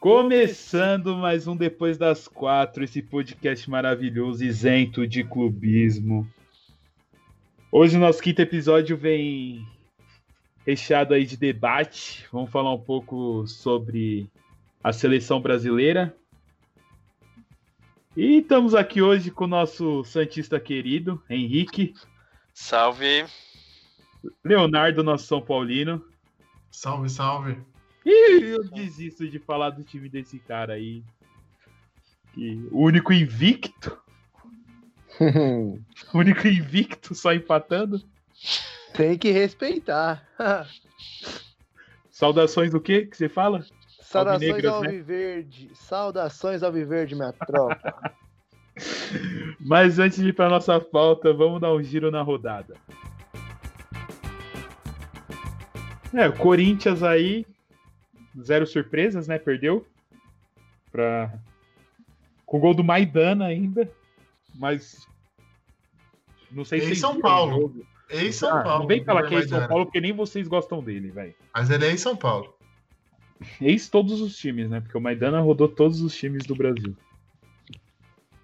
Começando mais um Depois das Quatro, esse podcast maravilhoso, isento de clubismo. Hoje o nosso quinto episódio vem recheado aí de debate. Vamos falar um pouco sobre a seleção brasileira. E estamos aqui hoje com o nosso Santista querido, Henrique. Salve! Leonardo, nosso São Paulino. Salve, salve. Eu desisto de falar do time desse cara aí. Que, o único invicto. o único invicto, só empatando. Tem que respeitar. Saudações do quê que você fala? Saudações ao né? Alviverde. Saudações ao Alviverde, minha tropa. Mas antes de ir para nossa pauta, vamos dar um giro na rodada. É, o Corinthians aí, zero surpresas, né? Perdeu. Pra... Com o gol do Maidana ainda. Mas. Não sei se. Em São Paulo. jogo. Em São Ah, Paulo. Não vem falar que é em São. Paulo, porque nem vocês gostam dele, velho. Mas ele é em São Paulo. Ex todos os times, né? Porque o Maidana rodou todos os times do Brasil.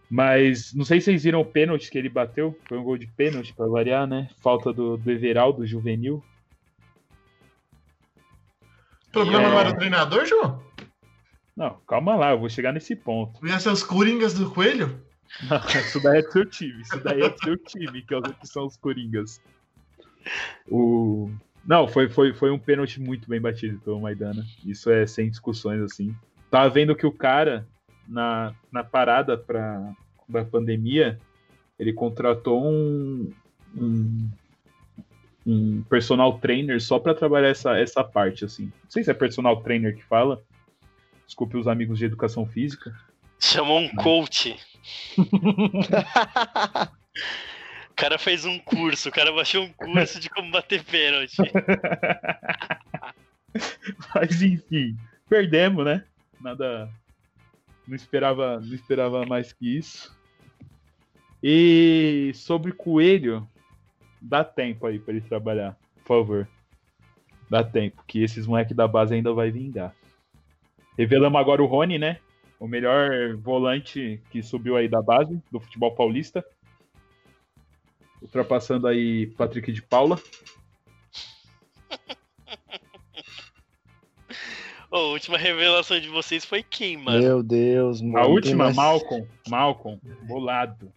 Mas não sei se vocês viram o pênalti que ele bateu. Foi um gol de pênalti pra variar, né? Falta do, do Everaldo juvenil. O problema É. não era o treinador, João? Não, calma lá, eu vou chegar nesse ponto. Ser os Coringas do Coelho? Não, isso daí é do seu time. Isso daí é do seu time, que, é os- que são os Coringas. O... Não, foi, foi, foi um pênalti muito bem batido pelo Maidana. Isso é sem discussões, assim. Tava vendo que o cara, na, na parada pra, da pandemia, ele contratou um, um, um personal trainer só pra trabalhar essa, essa parte, assim. Não sei se é personal trainer que fala. Desculpe os amigos de educação física. Chamou um coach. O cara fez um curso, o cara baixou um curso de como bater pênalti. Mas enfim, perdemos, né? Nada. Não esperava, não esperava mais que isso. E sobre Coelho, dá tempo aí pra ele trabalhar, por favor. Dá tempo, que esses moleques da base ainda vai vingar. Revelamos agora o Rony, né? O melhor volante que subiu aí da base do futebol paulista. Ultrapassando aí Patrick de Paula. Ô, a última revelação de vocês foi quem, mano? Meu Deus, mano. A última, mais- Malcolm. Malcolm, bolado.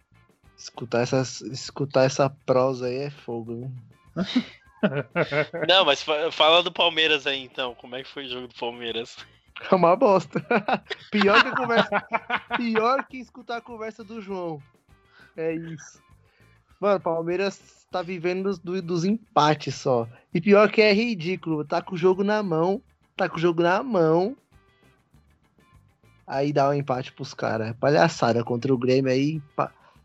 Escutar, essas, escutar essa prosa aí é fogo, viu? Não, mas fa- fala do Palmeiras aí então. Como é que foi o jogo do Palmeiras? É uma bosta. Pior que conversa. Pior que escutar a conversa do João. É isso. Mano, o Palmeiras tá vivendo dos, do- dos empates só. E pior que é ridículo. Tá com o jogo na mão. Tá com o jogo na mão. Aí dá um empate pros caras. Palhaçada contra o Grêmio aí.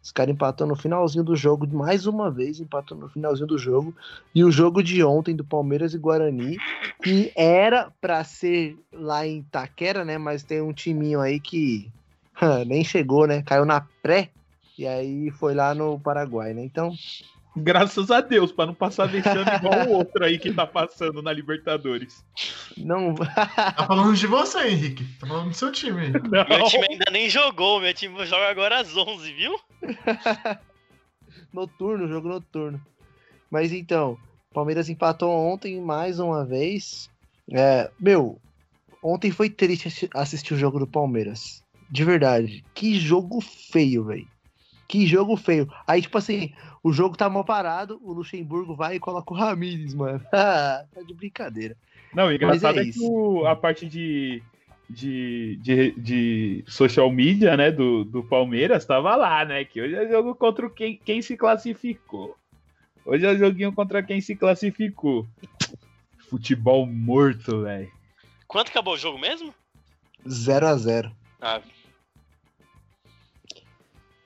Os caras empatou no finalzinho do jogo. Mais uma vez empatou no finalzinho do jogo. E o jogo de ontem do Palmeiras e Guarani que era pra ser lá em Itaquera, né? Mas tem um timinho aí que nem chegou, né? Caiu na pré e aí foi lá no Paraguai, né? Então, Graças a Deus, pra não passar vexame igual o outro aí que tá passando na Libertadores. não. Tá falando de você, Henrique. Tá falando do seu time. Não. Meu time ainda nem jogou, meu time joga agora às 11, viu? noturno, jogo noturno. Mas então, Palmeiras empatou ontem mais uma vez. É, meu, ontem foi triste assi- assistir o jogo do Palmeiras. De verdade. Que jogo feio, velho. Que jogo feio. Aí, tipo assim, o jogo tá mal parado, o Luxemburgo vai e coloca o Ramires, mano. tá de brincadeira. Não, o engraçado Mas é é, que isso. o- a parte de, de, de, de social media, né, do, do Palmeiras tava lá, né? Que hoje é jogo contra quem, quem se classificou. Hoje é joguinho contra quem se classificou. Futebol morto, velho. Quanto acabou o jogo mesmo? 0 a 0 Ah,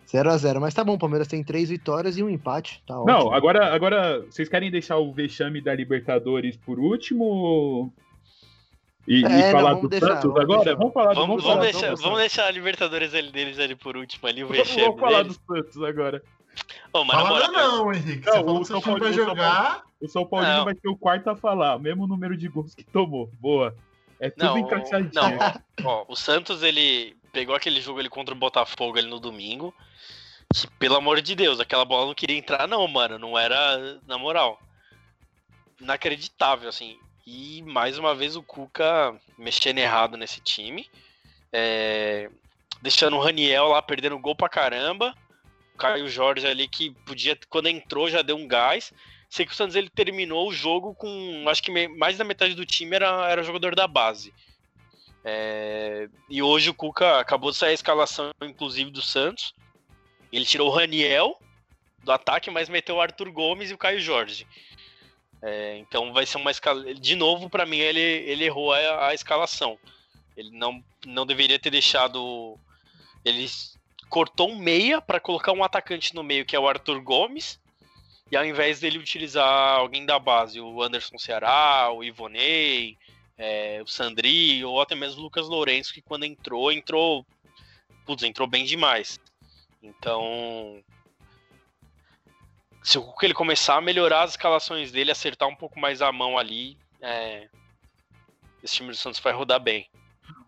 0 a 0 Mas tá bom, o Palmeiras tem três vitórias e um empate. Tá ótimo. Não, agora, agora vocês querem deixar o vexame da Libertadores por último? E, e É, não, falar do deixar, Santos vamos agora? deixar. Vamos falar do vamos, vamos, deixar, vamos vamos deixar a Libertadores ali deles ali por último ali, o vexame Vamos falar deles. do Santos agora. Ô, mas Fala não, Henrique. Não, Você o falou que seu São vai Paulo- São jogar. O São Paulino Não. vai ser o quarto a falar, mesmo número de gols que tomou. Boa. É tudo Não, encaixadinho. não, ó, o Santos, ele pegou aquele jogo ali contra o Botafogo ali no domingo. que, pelo amor de Deus, aquela bola não queria entrar, não, mano. Não era, na moral, inacreditável, assim. E mais uma vez o Cuca mexendo errado nesse time. É, deixando o Raniel lá perdendo gol pra caramba. O Caio Jorge ali que podia, quando entrou, já deu um gás. Sei que o Santos ele terminou o jogo com. Acho que mais da metade do time era, era jogador da base. É, e hoje o Cuca acabou de sair a escalação, inclusive, do Santos. Ele tirou o Raniel do ataque, mas meteu o Arthur Gomes e o Caio Jorge. É, então vai ser uma escala. De novo, para mim, ele, ele errou a, a escalação. Ele não, não deveria ter deixado. Ele cortou um meia para colocar um atacante no meio, que é o Arthur Gomes. E ao invés dele utilizar alguém da base, o Anderson Ceará, o Ivonei, é, o Sandri, ou até mesmo o Lucas Lourenço, que quando entrou, entrou. Putz, entrou bem demais. Então. Se o Cuca ele começar a melhorar as escalações dele, acertar um pouco mais a mão ali, é, esse time do Santos vai rodar bem.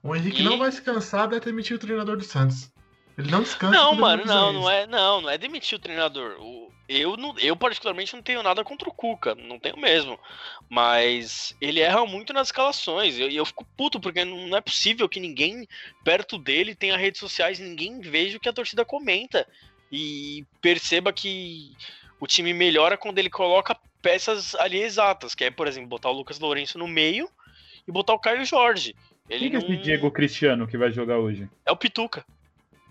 O Henrique E- não vai se cansar de demitir o treinador do Santos. Ele não descansa. Não, mano, não, não é, não, não é demitir o treinador. O- eu, não, eu particularmente não tenho nada contra o Cuca, não tenho mesmo. Mas ele erra muito nas escalações. E eu, eu fico puto porque não, não é possível que ninguém perto dele tenha redes sociais, e ninguém veja o que a torcida comenta e perceba que o time melhora quando ele coloca peças ali exatas, que é, por exemplo, botar o Lucas Lourenço no meio e botar o Caio Jorge. Ele Quem que é esse não- Diego Cristiano que vai jogar hoje? É o Pituca.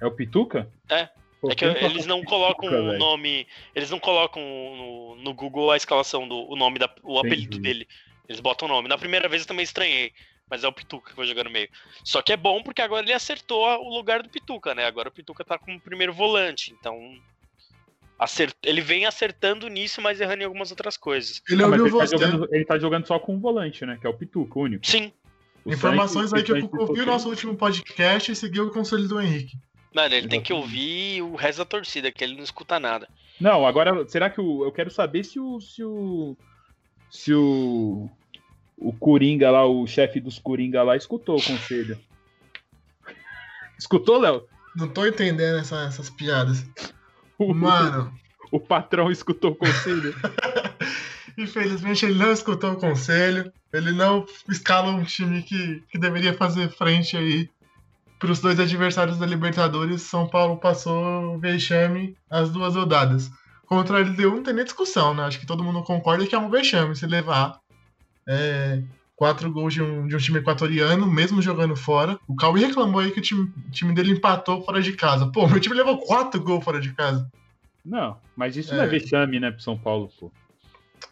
É o Pituca? É. Pô, É que eles não colocam o nome. Eles não colocam no, no Google a escalação do o nome da, o apelido Entendi. dele. Eles botam o nome. Na primeira vez eu também estranhei, mas é o Pituca que vai jogar no meio. Só que é bom porque agora ele acertou o lugar do Pituca, né? Agora o Pituca tá como primeiro volante, então acert... ele vem acertando nisso, mas errando em algumas outras coisas. Ele Ah, mas ouviu ele, tá jogando, ele tá jogando só com um volante, né? Que é o Pituca, o único. Sim, O Informações aí que eu ouvi o nosso último podcast e seguiu o conselho do Henrique. Mano, ele tem que ouvir o resto da torcida, que ele não escuta nada. Não, agora, será que o. Eu quero saber se o. Se o. Se o. O Coringa lá, o chefe dos Coringa lá, escutou o conselho. Escutou, Léo? Não tô entendendo essa- essas piadas. O, Mano, o patrão escutou o conselho. infelizmente ele não escutou o conselho. Ele não escala um time que, que deveria fazer frente aí pros dois adversários da Libertadores. São Paulo passou vexame as duas rodadas. Contra a LDU não tem nem discussão, né? Acho que todo mundo concorda que é um vexame se levar é, quatro gols de um, de um time equatoriano, mesmo jogando fora. O Cauê reclamou aí que o time, o time dele empatou fora de casa. Pô, meu time levou quatro gols fora de casa. Não, mas isso não é É. vexame, né, pro São Paulo, pô.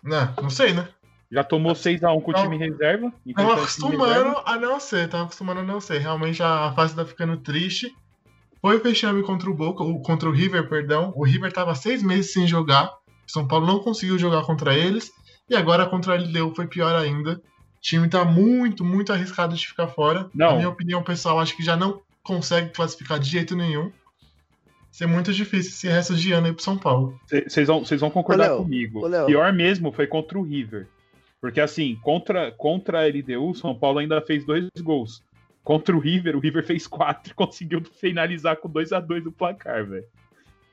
Não, não sei, né? Já tomou 6x1 com o Não. time reserva. Tava enfrentando o time reserva. acostumando a não ser, tava acostumando a não ser. Realmente a fase tá ficando triste. Foi o vexame contra o Boca, o- contra o River, perdão. O River tava seis meses sem jogar. O São Paulo não conseguiu jogar contra eles. E agora contra a LDU foi pior ainda. O time tá muito, muito arriscado de ficar fora. Não. Na minha opinião, pessoal, acho que já não consegue classificar de jeito nenhum. Ser muito difícil esse resto de ano aí pro São Paulo. Vocês vão, vocês vão concordar comigo. ô, Léo. Pior mesmo foi contra o River. Porque assim, contra, contra a LDU, o São Paulo ainda fez dois gols. Contra o River, o River fez quatro e conseguiu finalizar com 2 a 2 no placar, velho.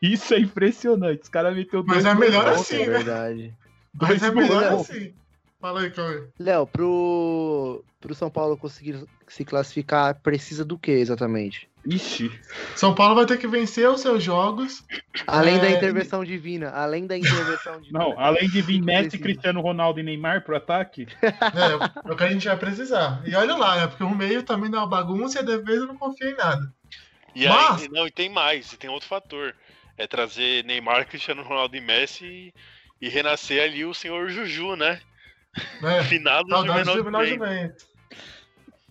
Isso é impressionante. Os caras meteu Mas dois é gols melhor ontem, assim, é né? verdade. Mas Dois é gols melhor assim. Fala aí, Cauê. Léo, pro, pro São Paulo conseguir se classificar, precisa do que exatamente? Ixi, São Paulo vai ter que vencer os seus jogos. Além da É, intervenção divina, além da intervenção divina. não, além de vir Messi. Cristiano Ronaldo e Neymar pro ataque, É, é o que a gente vai precisar. E olha lá, né? Porque o meio também dá uma bagunça e a defesa não confia em nada. E Mas- aí, não, e tem mais, e tem outro fator. É trazer Neymar, Cristiano Ronaldo e Messi e, e renascer ali o senhor Juju, né? Né? Finado do Juvenal Juvenal Juventus.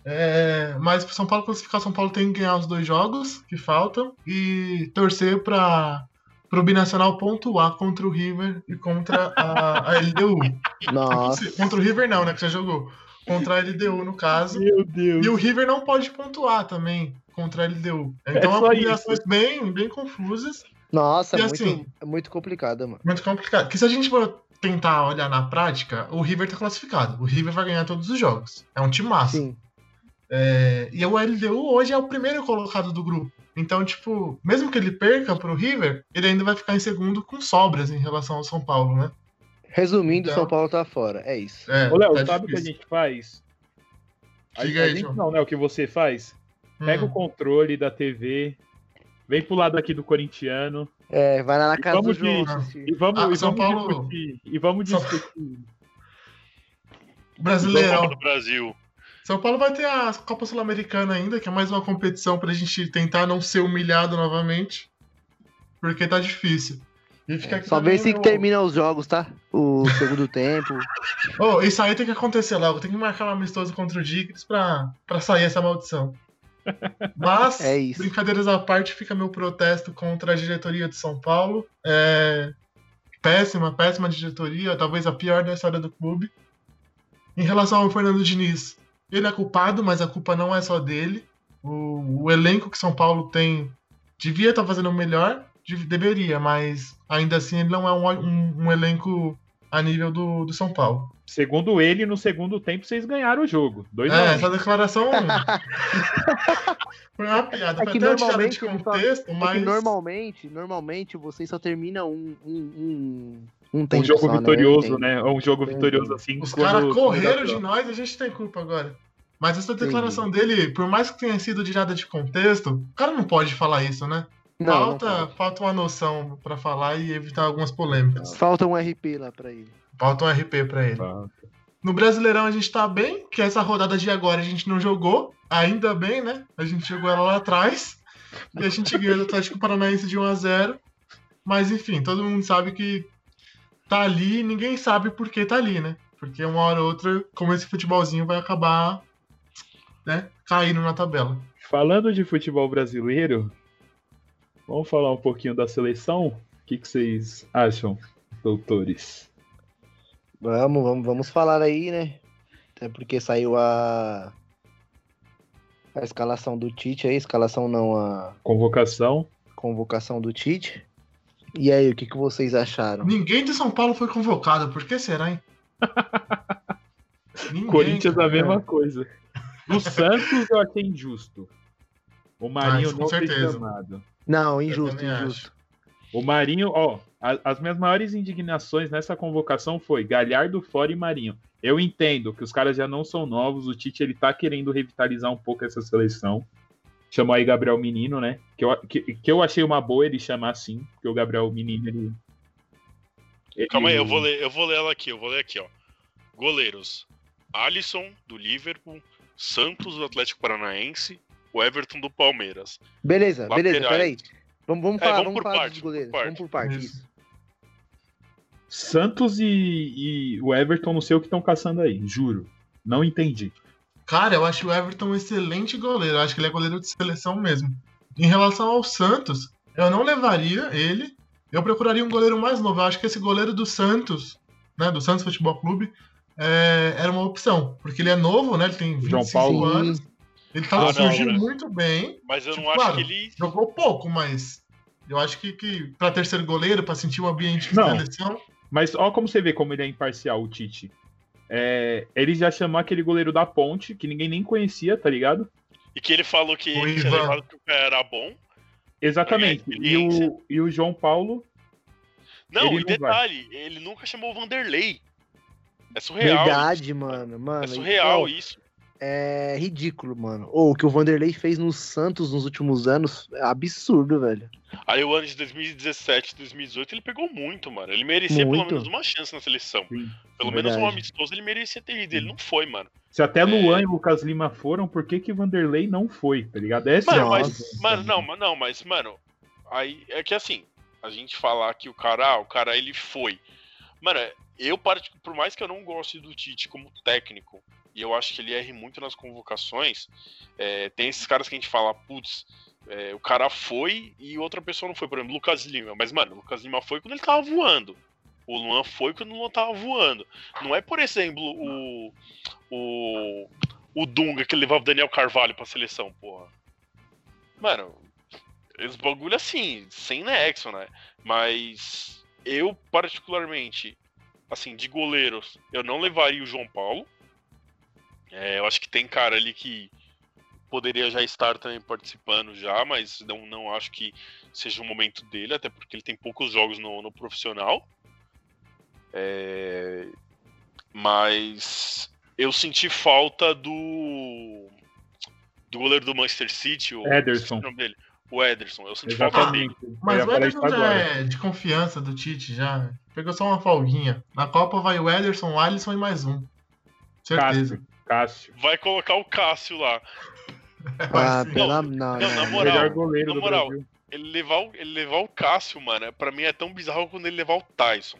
É, mas pro São Paulo classificar, São Paulo tem que ganhar os dois jogos que faltam e torcer para pro Binacional pontuar contra o River e contra a, a LDU. Nossa. Contra o River não, né? Que já jogou. Contra a LDU, no caso. meu Deus. E o River não pode pontuar também contra a LDU. É Então, é combinações bem, bem confusas. Nossa, E muito, assim- é muito complicado, mano. Muito complicado. Porque se a gente for tentar olhar na prática, o River tá classificado. O River vai ganhar todos os jogos. É um time massa. Sim. É, e o LDU hoje é o primeiro colocado do grupo. Então, tipo, mesmo que ele perca pro River, ele ainda vai ficar em segundo com sobras em relação ao São Paulo, né? Resumindo, Então- São Paulo tá fora. É isso. É, Ô, Léo, tá sabe o que a gente faz? A, Diga a aí, gente João. não, né? O que você faz? Pega Hum. o controle da TV, vem pro lado aqui do corintiano É, vai lá na casa do João. de- assistir. e vamos, Ah, e São vamos Paulo- discutir. E vamos São- discutir. Brasileirão. Copa do Brasil. São Paulo vai ter a Copa Sul-Americana ainda, que é mais uma competição pra gente tentar não ser humilhado novamente. Porque tá difícil. E fica aqui Só ver se termina os jogos, tá? O segundo tempo. Ô, isso aí tem que acontecer logo. Tem que marcar um amistoso contra o Diggs pra, pra sair essa maldição. Mas, É brincadeiras à parte, fica meu protesto contra a diretoria de São Paulo. É péssima, péssima diretoria, talvez a pior da história do clube. Em relação ao Fernando Diniz, ele é culpado, mas a culpa não é só dele. O, o elenco que São Paulo tem devia estar fazendo o melhor, de- deveria, mas ainda assim ele não é um, um- um elenco a nível do, do São Paulo. Segundo ele, no segundo tempo vocês ganharam o jogo. 2 É, a 1 essa declaração foi uma piada, É foi que até tirada de só- contexto, É mas que normalmente, normalmente vocês só terminam um, um, um, um tempo Um jogo só, vitorioso, né? né? Um jogo Entendi. vitorioso assim. os caras correram de nós, a gente tem culpa agora. Mas essa declaração dele, por mais que tenha sido tirada de contexto, o cara não pode falar isso, né? Não, não falta, pode. falta uma noção pra falar e evitar algumas polêmicas. Falta um RP lá pra ele. Falta um RP pra ele. Ah, No Brasileirão a gente tá bem, que essa rodada de agora a gente não jogou, ainda bem, né? A gente jogou ela lá atrás. E a gente ganhou do Atlético Paranaense de 1 a 0 Mas enfim, todo mundo sabe que tá ali e ninguém sabe por que tá ali, né? Porque uma hora ou outra, como esse futebolzinho vai acabar né, caindo na tabela. Falando de futebol brasileiro, vamos falar um pouquinho da seleção? O que, que vocês acham, doutores? Vamos, vamos, vamos falar aí, né? Até porque saiu a. A escalação do Tite aí, escalação não, a Convocação. convocação do Tite. E aí, o que, que vocês acharam? Ninguém de São Paulo foi convocado, por que será, hein? Ninguém, Corinthians cara. a mesma coisa. Do Santos eu achei injusto. O Marinho Ah, isso com não foi certeza. chamado. Não, injusto, também acho. injusto. O Marinho, ó, a- as minhas maiores indignações nessa convocação foi Galhardo fora e Marinho. Eu entendo que os caras já não são novos, o Tite ele tá querendo revitalizar um pouco essa seleção. Chamou aí Gabriel Menino, né? Que eu, que, que eu achei uma boa ele chamar assim, porque o Gabriel Menino ele. ele- Calma aí, eu vou ler, eu vou ler ela aqui, eu vou ler aqui, ó. Goleiros: Alisson do Liverpool, Santos do Atlético Paranaense, o Everton do Palmeiras. Beleza, beleza, peraí. Vamos, vamos É, falar, vamos vamos por falar parte, dos goleiros. por Vamos por parte, Isso. isso. Santos e, e o Everton, não sei o que estão caçando aí, juro. Não entendi. Cara, eu acho o Everton um excelente goleiro. Eu acho que ele é goleiro de seleção mesmo. Em relação ao Santos, eu não levaria ele. Eu procuraria um goleiro mais novo. Eu acho que esse goleiro do Santos, né, do Santos Futebol Clube, é, era uma opção. Porque ele é novo, né? Ele tem 25 João Paulo. anos. Ele tá, Ah, surgiu né? muito bem. Mas eu Tipo, não acho claro, que ele. Jogou pouco, mas eu acho que, que para terceiro goleiro, para sentir o ambiente de Não. seleção, Mas ó como você vê como ele é imparcial, o Tite. É, ele já chamou aquele goleiro da ponte, que ninguém nem conhecia, tá ligado? E que ele falou que O ele tinha Ivan. levado que o cara era bom. Exatamente. Ganhar E o, e o João Paulo. Não, Ele e não detalhe, ele nunca chamou o Vanderlei. É surreal. Verdade, mano. Mano, É surreal Ó, isso. É ridículo, mano. Ou o que o Vanderlei fez no Santos nos últimos anos é absurdo, velho. Aí o ano de 2017, 2018, ele pegou muito, mano. Ele merecia pelo Muito. menos uma chance na seleção. Sim, Pelo é menos um amistoso ele merecia ter ido. Ele não foi, mano. Se até Luan e Lucas Lima foram, por que que Vanderlei não foi, tá ligado? É Mano, mas, mano, não, mas não, mas, mano, aí é que assim, a gente falar que o cara, ah, o cara ele foi. Mano, eu, por mais que eu não goste do Tite como técnico, e eu acho que ele erre muito nas convocações, é, tem esses caras que a gente fala, putz, é, o cara foi e outra pessoa não foi, por exemplo, Lucas Lima. Mas, mano, o Lucas Lima foi quando ele tava voando. O Luan foi quando o Luan tava voando. Não é, por exemplo, o. O. O Dunga que levava o Daniel Carvalho pra seleção, porra. Mano, esse bagulho assim, sem nexo, né? Mas eu, particularmente, assim, de goleiros, eu não levaria o João Paulo. É, eu acho que tem cara ali que poderia já estar também participando já, mas não, não acho que seja o momento dele, até porque ele tem poucos jogos no, no profissional. É, mas eu senti falta do do goleiro do Manchester City, o, Ederson. o dele, o Ederson. Eu senti falta dele. Exatamente. Mas o Ederson já é de confiança do Tite já. Pegou só uma folguinha. Na Copa vai o Ederson, o Alisson e mais um. Certeza. Cássio. Cássio. Vai colocar o Cássio lá. Ah, pela. Não, Não, não, na não, moral, Melhor goleiro na moral. Ele levar, o, ele levar o Cássio, mano, pra mim é tão bizarro quando ele levar o Tyson.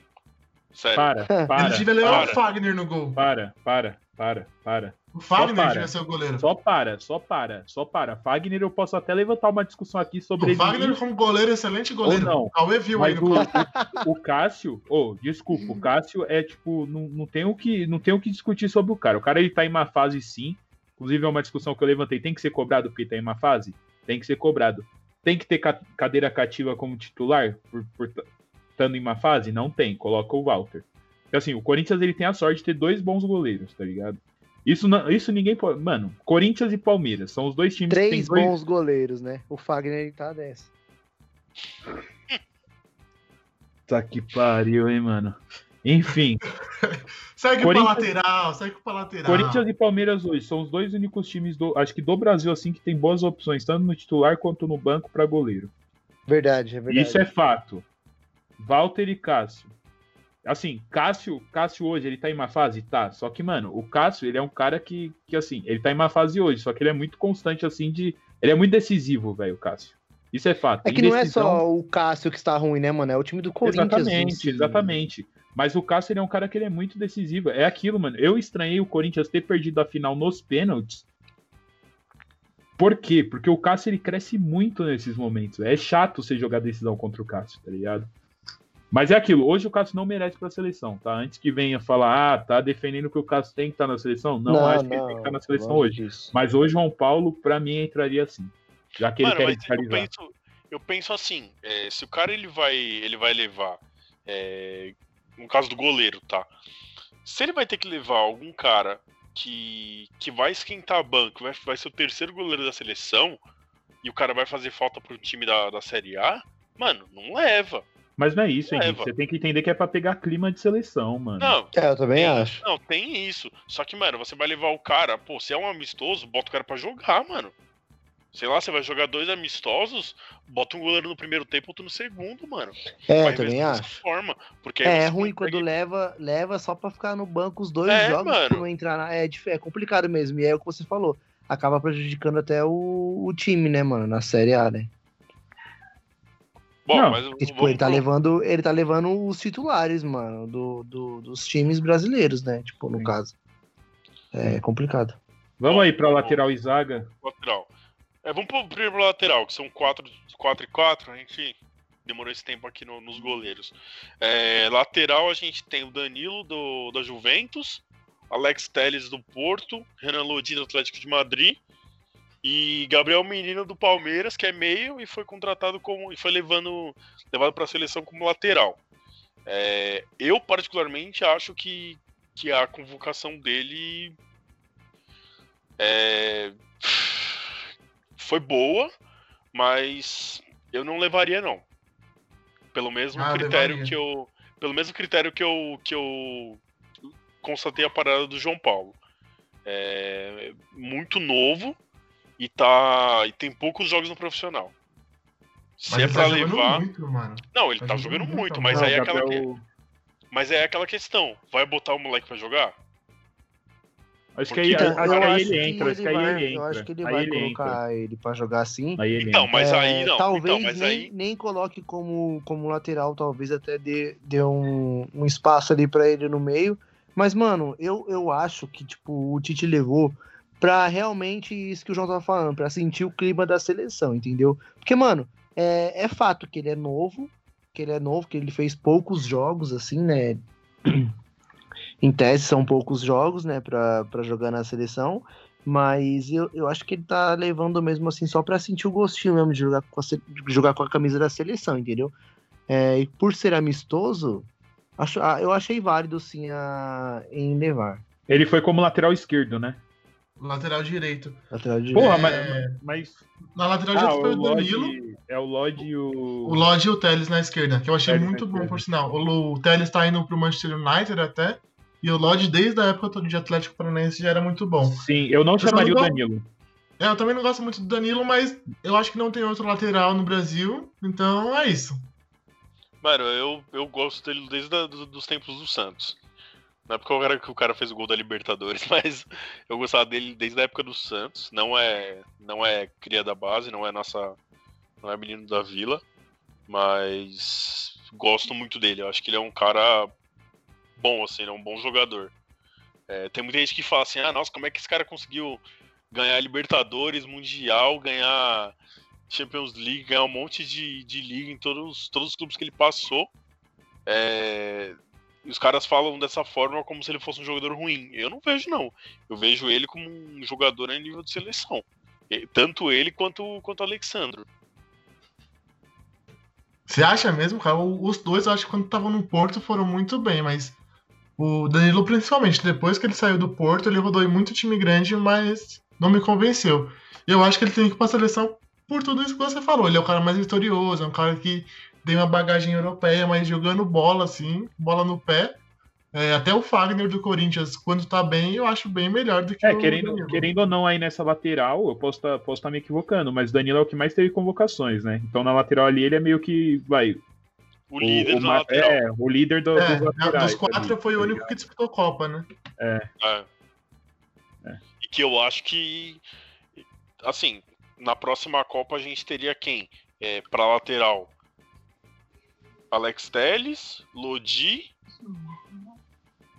Sério. Para, para. Ele devia levar para. o Fagner no gol. Para, para, para, para. O Fagner devia ser o goleiro. Só para, só para, só para. Fagner, eu posso até levantar uma discussão aqui sobre O ele. Fagner como goleiro, excelente goleiro. não. O Cauê viu aí no o, o, Cássio, oh, desculpa, o Cássio é tipo, não, não, tem o que, não tem o que discutir sobre o cara. O cara ele tá em uma fase sim. Inclusive é uma discussão que eu levantei. Tem que ser cobrado porque tá em uma fase? Tem que ser cobrado. Tem que ter ca- cadeira cativa como titular por, por estando em uma fase? Não tem. Coloca o Walter. Porque, assim, o Corinthians ele tem a sorte de ter dois bons goleiros, tá ligado? Isso, não- isso ninguém pode. Mano, Corinthians e Palmeiras são os dois times que Três dois. bons goleiros, né? O Fagner tá dessa. Tá que pariu, hein, mano. Enfim, Segue Corinthians- pra lateral, segue pra lateral. Corinthians e Palmeiras hoje são os dois únicos times do, acho que do Brasil assim que tem boas opções, tanto no titular quanto no banco para goleiro. Verdade, é verdade. Isso é fato. Walter e Cássio. Assim, Cássio, Cássio hoje ele tá em uma fase, tá. Só que, mano, o Cássio, ele é um cara que, que assim, ele tá em uma fase hoje, só que ele é muito constante assim de, ele é muito decisivo, velho, o Cássio. Isso é fato. É que não é Indecisão- só o Cássio que está ruim, né, mano? É o time do Corinthians. Exatamente, exatamente. Mas o Cássio ele é um cara que ele é muito decisivo. É aquilo, mano. Eu estranhei o Corinthians ter perdido a final nos pênaltis. Por quê? Porque o Cássio ele cresce muito nesses momentos. É chato você jogar decisão contra o Cássio, tá ligado? Mas é aquilo. Hoje o Cássio não merece pra seleção, tá? Antes que venha falar, ah, tá defendendo que o Cássio tem que estar na seleção. Não, acho que ele tem que estar na seleção hoje. disso. Mas hoje o João Paulo, pra mim, entraria assim. Já que ele Mano, quer mas eu penso, eu penso assim, é, se o cara ele vai, ele vai levar, é, no caso do goleiro, tá? Se ele vai ter que levar algum cara que, que vai esquentar a banca, vai, vai ser o terceiro goleiro da seleção, e o cara vai fazer falta pro time da, da Série A, mano, não leva. Mas não é isso, Henrique. Leva. Você tem que entender que é pra pegar clima de seleção, mano. Não, É, eu também tem- acho. Não, tem isso. Só que, mano, você vai levar o cara, pô, se é um amistoso, bota o cara pra jogar, mano. Sei lá, você vai jogar dois amistosos, bota um goleiro no primeiro tempo, outro no segundo, mano. É, Vai eu também acho. Forma, porque É, é ruim consegue- quando leva, leva só pra ficar no banco os dois É, jogos mano. pra não entrar na. É, é complicado mesmo. E é o que você falou. Acaba prejudicando até o, o time, né, mano? Na Série A, né? Bom, Não, mas Porque, tipo, ele tá pro- levando. Ele tá levando os titulares, mano, do, do- dos times brasileiros, né? Tipo, no Sim. caso. É complicado. Vamos aí pra Bom, lateral e zaga. lateral. É, vamos pro primeiro lateral, que são 4 4 e 4, enfim. Demorou esse tempo aqui no- nos goleiros. É, lateral a gente tem o Danilo do, da Juventus, Alex Telles do Porto, Renan Lodi do Atlético de Madrid e Gabriel Menino do Palmeiras, que é meio e foi contratado como e foi levando levado para a seleção como lateral. É, eu particularmente acho que, que a convocação dele é, foi boa, mas eu não levaria não. Pelo mesmo Ah, critério levaria. que eu, pelo mesmo critério que eu que eu constatei a parada do João Paulo. É muito novo e tá e tem poucos jogos no profissional. Se Mas é ele pra tá jogando levar, muito, mano. não, ele tá tá, jogando jogando muito, mas Não, aí é aquela Gabriel- mas é aquela questão, vai botar o moleque pra jogar? Acho que aí, Então, acho que eu aí acho ele que entra, acho que aí ele entra. Eu acho que ele vai ele colocar ele pra jogar assim. entra. Aí ele Então, mas É, aí não. Talvez então, mas nem, aí nem coloque como, como lateral, talvez até dê, dê um, um espaço ali pra ele no meio. Mas, mano, eu, eu acho que, tipo, o Tite levou pra realmente isso que o João tava falando, pra sentir o clima da seleção, entendeu? Porque, mano, é, é fato que ele é novo, que ele é novo, que ele fez poucos jogos, assim, né? em tese são poucos jogos, né, pra jogar na seleção. Mas eu, eu acho que ele tá levando mesmo assim só pra sentir o gostinho mesmo de jogar com a, de jogar com a camisa da seleção, entendeu? É, e por ser amistoso, acho, ah, eu achei válido sim a, em levar. Ele foi como lateral esquerdo, né? Lateral direito. Lateral direito. Porra, É. mas, mas. Na lateral Ah, direito foi o o Danilo, Lodge, é o Lodge e o. o Lodge e o Teles na esquerda, que eu achei Telles muito bom, esquerda. por sinal. O, o Teles tá indo pro Manchester United até, e o Lodge, desde a época de Atlético Paranaense, já era muito bom. Sim, eu não só chamaria o não- Danilo. É, eu também não gosto muito do Danilo, mas eu acho que não tem outro lateral no Brasil, então é isso. Mano, eu, eu gosto dele desde a, do- dos tempos do Santos. Não é porque o cara, que o cara fez o gol da Libertadores, mas eu gostava dele desde a época do Santos. Não é, não é cria da base, não é nossa, não é menino da vila, mas gosto muito dele. Eu acho que ele é um cara bom, assim, ele é um bom jogador. É, tem muita gente que fala assim, ah, nossa, como é que esse cara conseguiu ganhar Libertadores, Mundial, ganhar Champions League, ganhar um monte de, de liga em todos, todos os clubes que ele passou. É, e os caras falam dessa forma como se ele fosse um jogador ruim. Eu não vejo, não. Eu vejo ele como um jogador em nível de seleção. Tanto ele quanto, quanto o Alexandro. Você acha mesmo, cara? Os dois, eu acho que quando estavam no Porto foram muito bem, mas o Danilo, principalmente, depois que ele saiu do Porto, ele rodou em muito time grande, mas não me convenceu. Eu acho que ele tem que ir pra seleção por tudo isso que você falou. Ele é o cara mais vitorioso, é um cara que tem uma bagagem europeia, mas jogando bola, assim, bola no pé. É, até o Fagner do Corinthians, quando tá bem, eu acho bem melhor do que É, o querendo, Danilo. querendo ou não, aí nessa lateral, eu posso estar posso tá me equivocando, mas o Danilo é o que mais teve convocações, né? Então na lateral ali ele é meio que. Vai. O líder o, ma- lateral. É, o líder do, É, dos laterais. dos quatro ali, foi o tá único ligado? que disputou Copa, né? É. É. E que eu acho que. Assim, na próxima Copa a gente teria quem? É, pra lateral. Alex Telles, Lodi,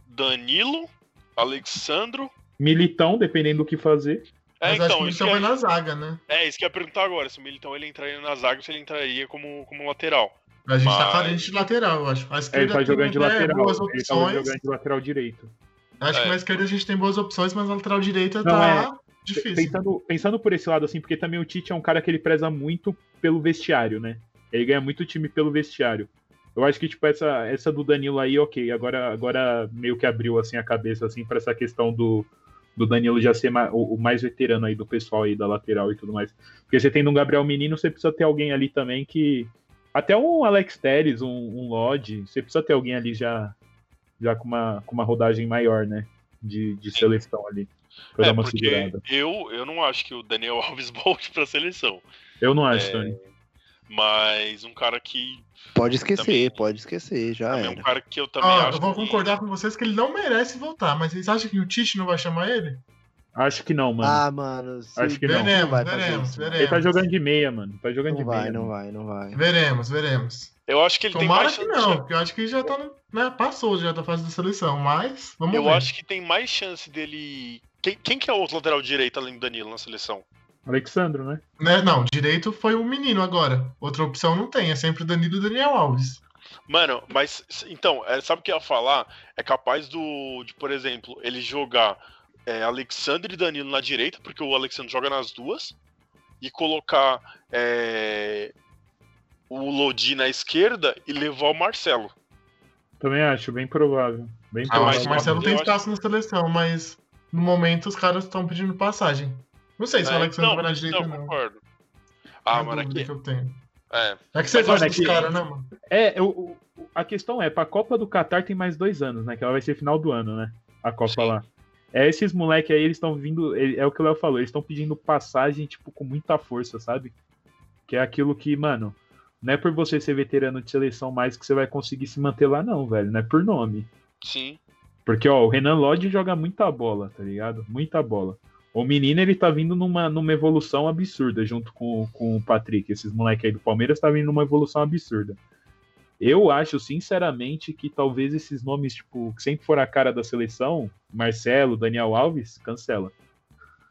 Danilo, Alexandro. Militão, dependendo do que fazer. É, Mas acho então, que o Militão que vai é, na zaga, né? é, isso que eu ia perguntar agora. Se o Militão ele entraria na zaga ou se ele entraria como, como lateral. A gente tá Mas- carente de lateral, eu acho. A É, esquerda ele tá tem jogando de lateral. boas Ele tava opções. jogando de lateral direito. Acho que É. na esquerda a gente tem boas opções, mas na lateral direita Não, tá difícil. Pensando, pensando por esse lado, assim, porque também o Tite é um cara que ele preza muito pelo vestiário, né? Ele ganha muito time pelo vestiário. Eu acho que, tipo, essa, essa do Danilo aí, ok, agora, agora meio que abriu, assim, a cabeça, assim, pra essa questão do, do Danilo já ser ma- o, o mais veterano aí do pessoal aí da lateral e tudo mais. Porque você tendo um Gabriel Menino, você precisa ter alguém ali também que... Até um Alex Telles, um, um Lodge, você precisa ter alguém ali já, já com, uma, com uma rodagem maior, né? De, de seleção ali. Pra É, dar uma segurada. eu, eu não acho que o Daniel Alves volte pra seleção. Eu não acho, É, Tony. Mas um cara que. Pode esquecer, Também- pode esquecer, já é um cara que eu também Ó, acho. eu vou que- concordar com vocês que ele não merece voltar, mas vocês acham que o Tite não vai chamar ele? Acho que não, mano. Ah, mano. Acho que o não. Veremos, vai fazer veremos, veremos. ele tá jogando de meia, mano. Tá jogando de Não vai, meia. não mano. vai, não vai. Veremos, veremos. Eu acho que ele tem Tomara mais que chance. não, porque eu acho que já tá, no- né, passou já da fase da seleção, mas vamos Eu ver. acho que tem mais chance dele. Quem, quem que é o outro lateral direito além do Danilo na seleção? Alexandro, né? Né, não, direito foi o menino agora. Outra opção não tem, é sempre o Danilo e o Daniel Alves. Mano, mas então, é, sabe o que eu ia falar? É capaz do, de, por exemplo, ele jogar é, Alexandre e Danilo na direita, porque o Alexandre joga nas duas, e colocar é, o Lodi na esquerda e levar o Marcelo. Também acho, bem provável. Bem Ah, eu acho provável. que o Marcelo tem acho- espaço na seleção, mas no momento os caras estão pedindo passagem. Não sei se o É, Alexandre não, vai na direita não, concordo. É Ah, a mano, aqui, que eu tenho. é, É que você Mas, gosta mano, é dos caras, né, mano? É, eu- o- a questão é, pra Copa do Qatar tem mais dois anos, né? Que ela vai ser final do ano, né? A Copa Sim. lá. É, esses moleque aí, eles estão vindo. É, é o que o Léo falou, eles estão pedindo passagem, tipo, com muita força, sabe? Que é aquilo que, mano, não é por você ser veterano de seleção mais que você vai conseguir se manter lá, não, velho. Não é por nome. sim. Porque, ó, o Renan Lodge joga muita bola, tá ligado? Muita bola. O menino, ele tá vindo numa, numa evolução absurda junto com, com o Patrick. Esses moleques aí do Palmeiras tá vindo numa evolução absurda. Eu acho, sinceramente, que talvez esses nomes, tipo, que sempre for a cara da seleção, Marcelo, Daniel Alves, cancela.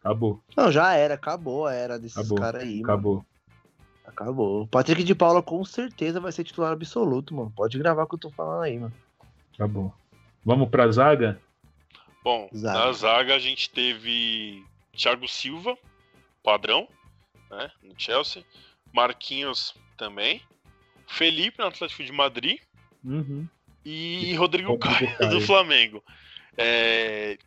Acabou, Não, já era, acabou a era desses caras aí, mano. acabou. Acabou. O Patrick de Paula com certeza vai ser titular absoluto, mano. Pode gravar o que eu tô falando aí, mano. Acabou. Vamos pra zaga? Bom, Zaga. na zaga a gente teve Thiago Silva, padrão, né, no Chelsea. Marquinhos também. Felipe no Atlético de Madrid. Uhum. E Rodrigo, Rodrigo Caio, Caio. do Flamengo. É,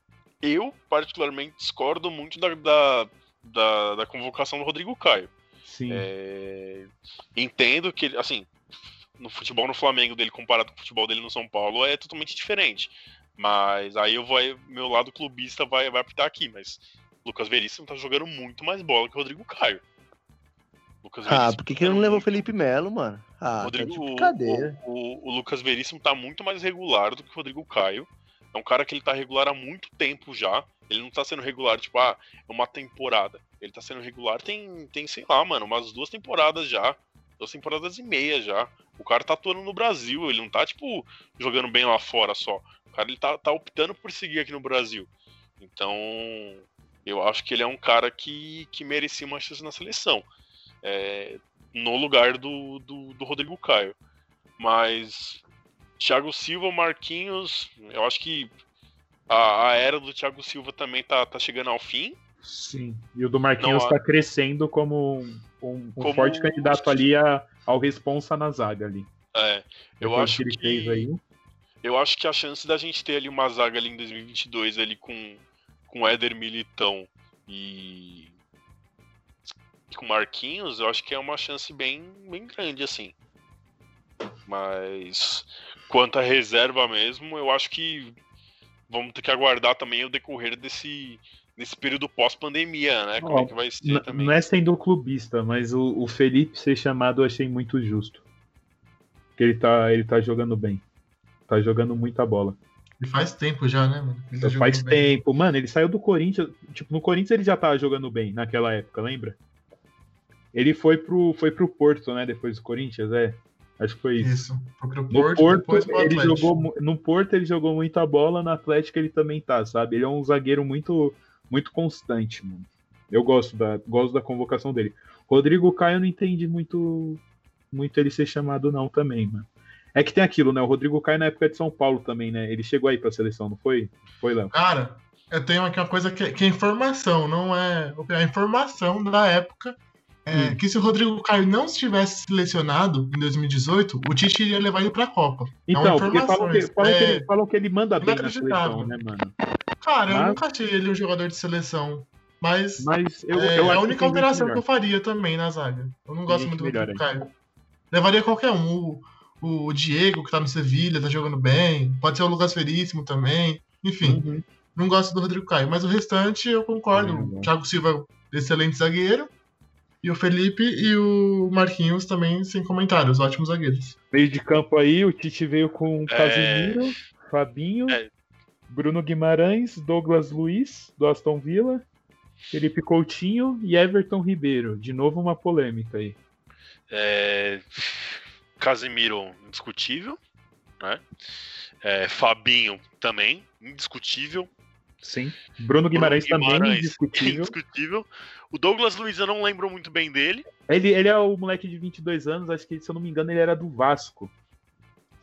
eu particularmente discordo muito da, da, da, da convocação do Rodrigo Caio. Sim. É, entendo que ele, assim, no futebol no Flamengo dele comparado com o futebol dele no São Paulo é totalmente diferente. Mas aí eu vou, meu lado clubista vai, vai apitar aqui, mas Lucas Veríssimo tá jogando muito mais bola que o Rodrigo Caio. Lucas ah, por que, que ele não levou o Felipe Melo, mano? Ah, Rodrigo, tá o, o, o, Lucas Veríssimo tá muito mais regular do que o Rodrigo Caio. É um cara que ele tá regular há muito tempo já. Ele não tá sendo regular, tipo, ah, é uma temporada. Ele tá sendo regular tem, tem, sei lá, mano, umas duas temporadas já. Duas temporadas e meia já. O cara tá atuando no Brasil, ele não tá, tipo, jogando bem lá fora só. O cara ele tá, tá optando por seguir aqui no Brasil. Então, eu acho que ele é um cara que, que merecia uma chance na seleção. É, no lugar do, do, do, Rodrigo Caio. Mas Thiago Silva, Marquinhos, eu acho que a, a era do Thiago Silva também tá, tá chegando ao fim. Sim, e o do Marquinhos está crescendo como um, um, como... forte candidato ali a, ao responsa na zaga ali. É, eu Depois acho que, que aí. eu acho que a chance da gente ter ali uma zaga ali em 2022 ali com com Éder Militão e com Marquinhos, eu acho que é uma chance bem, bem grande assim. Mas quanto à reserva mesmo, eu acho que vamos ter que aguardar também o decorrer desse nesse período pós-pandemia, né? Como oh, é que vai ser também. Não é sendo clubista, mas o, o, Felipe ser chamado eu achei muito justo. Porque ele tá, ele tá jogando bem. Tá jogando muita bola. E faz tempo já, né, mano? Tá faz tempo. Bem. Mano, ele saiu do Corinthians. Tipo, no Corinthians ele já tava jogando bem naquela época, lembra? Ele foi pro, foi pro Porto, né? Depois do Corinthians, é. Acho que foi isso. Isso. Foi pro Porto, no Porto ele jogou No Porto ele jogou muita bola, no Atlético ele também tá, sabe? Ele é um zagueiro muito muito constante, mano. Eu gosto da, gosto da convocação dele. Rodrigo Caio não entendi muito, muito ele ser chamado, não, também, mano. É que tem aquilo, né? O Rodrigo Caio na época de São Paulo também, né? Ele chegou aí pra seleção, não foi? Foi, Léo? Cara, eu tenho aqui uma coisa que, que é informação, não é. A informação da época é hum. que se o Rodrigo Caio não estivesse selecionado em 2018, o Tite iria levar ele pra Copa. É então, é porque falam que, falam, é... que ele, falam que ele manda bem na seleção, né, mano? Cara, mas... eu nunca achei ele um jogador de seleção. Mas, mas eu, é, eu é a única alteração que eu faria também na zaga. Eu não gosto muito do Caio. Levaria qualquer um. O, o, Diego, que tá no Sevilha, tá jogando bem. Pode ser o Lucas Veríssimo também. Enfim, uhum. não gosto do Rodrigo Caio. Mas o restante eu concordo. Uhum. Thiago Silva, excelente zagueiro. E o Felipe e o Marquinhos também sem comentários, ótimos zagueiros. Meio de campo aí, o Tite veio com o Casimiro, é... Fabinho, é... Bruno Guimarães, Douglas Luiz, do Aston Villa, Felipe Coutinho e Everton Ribeiro. De novo uma polêmica aí. É... Casimiro, indiscutível. Né? É, Fabinho também, indiscutível. Sim. Bruno Guimarães, Bruno Guimarães também, indiscutível. indiscutível. O Douglas Luiz eu não lembro muito bem dele. Ele, ele é o moleque de 22 anos, acho que, se eu não me engano, ele era do Vasco.